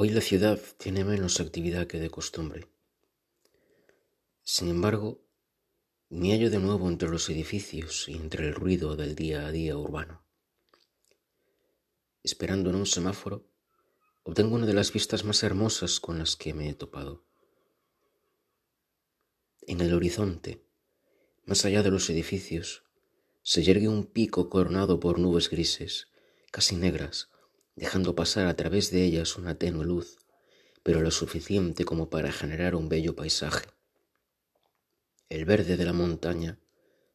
Hoy la ciudad tiene menos actividad que de costumbre. Sin embargo, me hallo de nuevo entre los edificios y entre el ruido del día a día urbano. Esperando en un semáforo, obtengo una de las vistas más hermosas con las que me he topado. En el horizonte, más allá de los edificios, se yergue un pico coronado por nubes grises, casi negras, dejando pasar a través de ellas una tenue luz, pero lo suficiente como para generar un bello paisaje. El verde de la montaña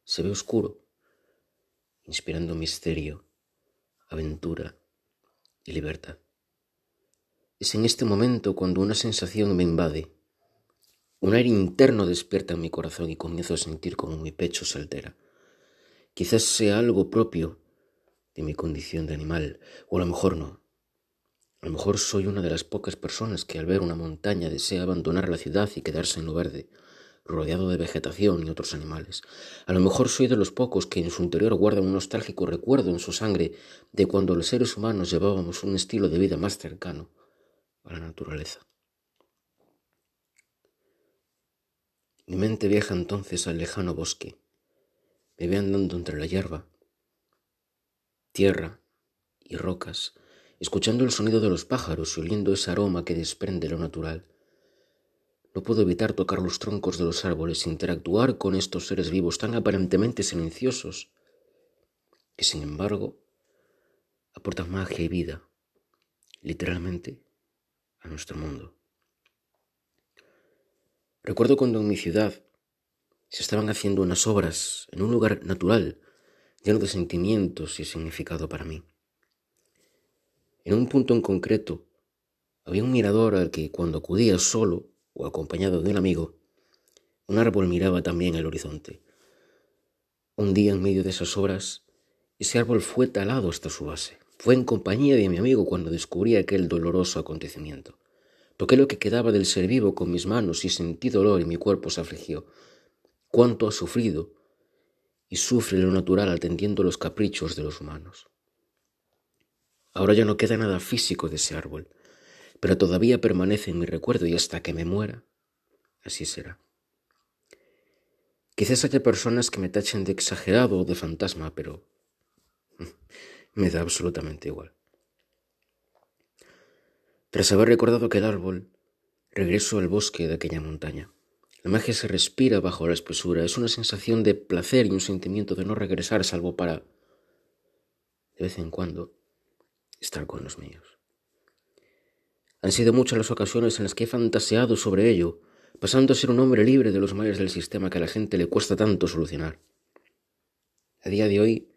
se ve oscuro, inspirando misterio, aventura y libertad. Es en este momento cuando una sensación me invade. Un aire interno despierta en mi corazón y comienzo a sentir como mi pecho se altera. Quizás sea algo propio de mi condición de animal, o a lo mejor no. A lo mejor soy una de las pocas personas que al ver una montaña desea abandonar la ciudad y quedarse en lo verde, rodeado de vegetación y otros animales. A lo mejor soy de los pocos que en su interior guardan un nostálgico recuerdo en su sangre de cuando los seres humanos llevábamos un estilo de vida más cercano a la naturaleza. Mi mente viaja entonces al lejano bosque. Me ve andando entre la hierba, tierra y rocas, escuchando el sonido de los pájaros y oliendo ese aroma que desprende lo natural. No puedo evitar tocar los troncos de los árboles interactuar con estos seres vivos tan aparentemente silenciosos, que sin embargo aportan magia y vida, literalmente, a nuestro mundo. Recuerdo cuando en mi ciudad se estaban haciendo unas obras en un lugar natural, lleno de sentimientos y significado para mí. En un punto en concreto, había un mirador al que cuando acudía solo o acompañado de un amigo, un árbol miraba también el horizonte. Un día en medio de esas obras, ese árbol fue talado hasta su base. Fue en compañía de mi amigo cuando descubrí aquel doloroso acontecimiento. Toqué lo que quedaba del ser vivo con mis manos y sentí dolor y mi cuerpo se afligió. Cuánto ha sufrido y sufre lo natural atendiendo los caprichos de los humanos. Ahora ya no queda nada físico de ese árbol, pero todavía permanece en mi recuerdo y hasta que me muera, así será. Quizás haya personas que me tachen de exagerado o de fantasma, pero me da absolutamente igual. Tras haber recordado aquel árbol, regreso al bosque de aquella montaña. La magia se respira bajo la espesura, es una sensación de placer y un sentimiento de no regresar salvo para, de vez en cuando, estar con los míos. Han sido muchas las ocasiones en las que he fantaseado sobre ello, pasando a ser un hombre libre de los males del sistema que a la gente le cuesta tanto solucionar. A día de hoy,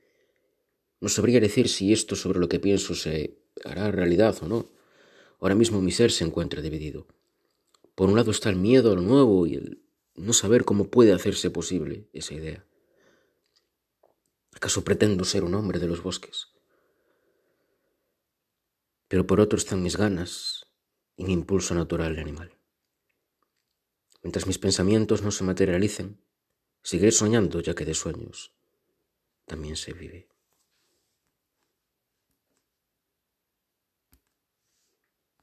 no sabría decir si esto sobre lo que pienso se hará realidad o no. Ahora mismo mi ser se encuentra dividido. Por un lado está el miedo a lo nuevo y el no saber cómo puede hacerse posible esa idea. ¿Acaso pretendo ser un hombre de los bosques? pero por otro están mis ganas y mi impulso natural animal. Mientras mis pensamientos no se materialicen, seguiré soñando ya que de sueños también se vive.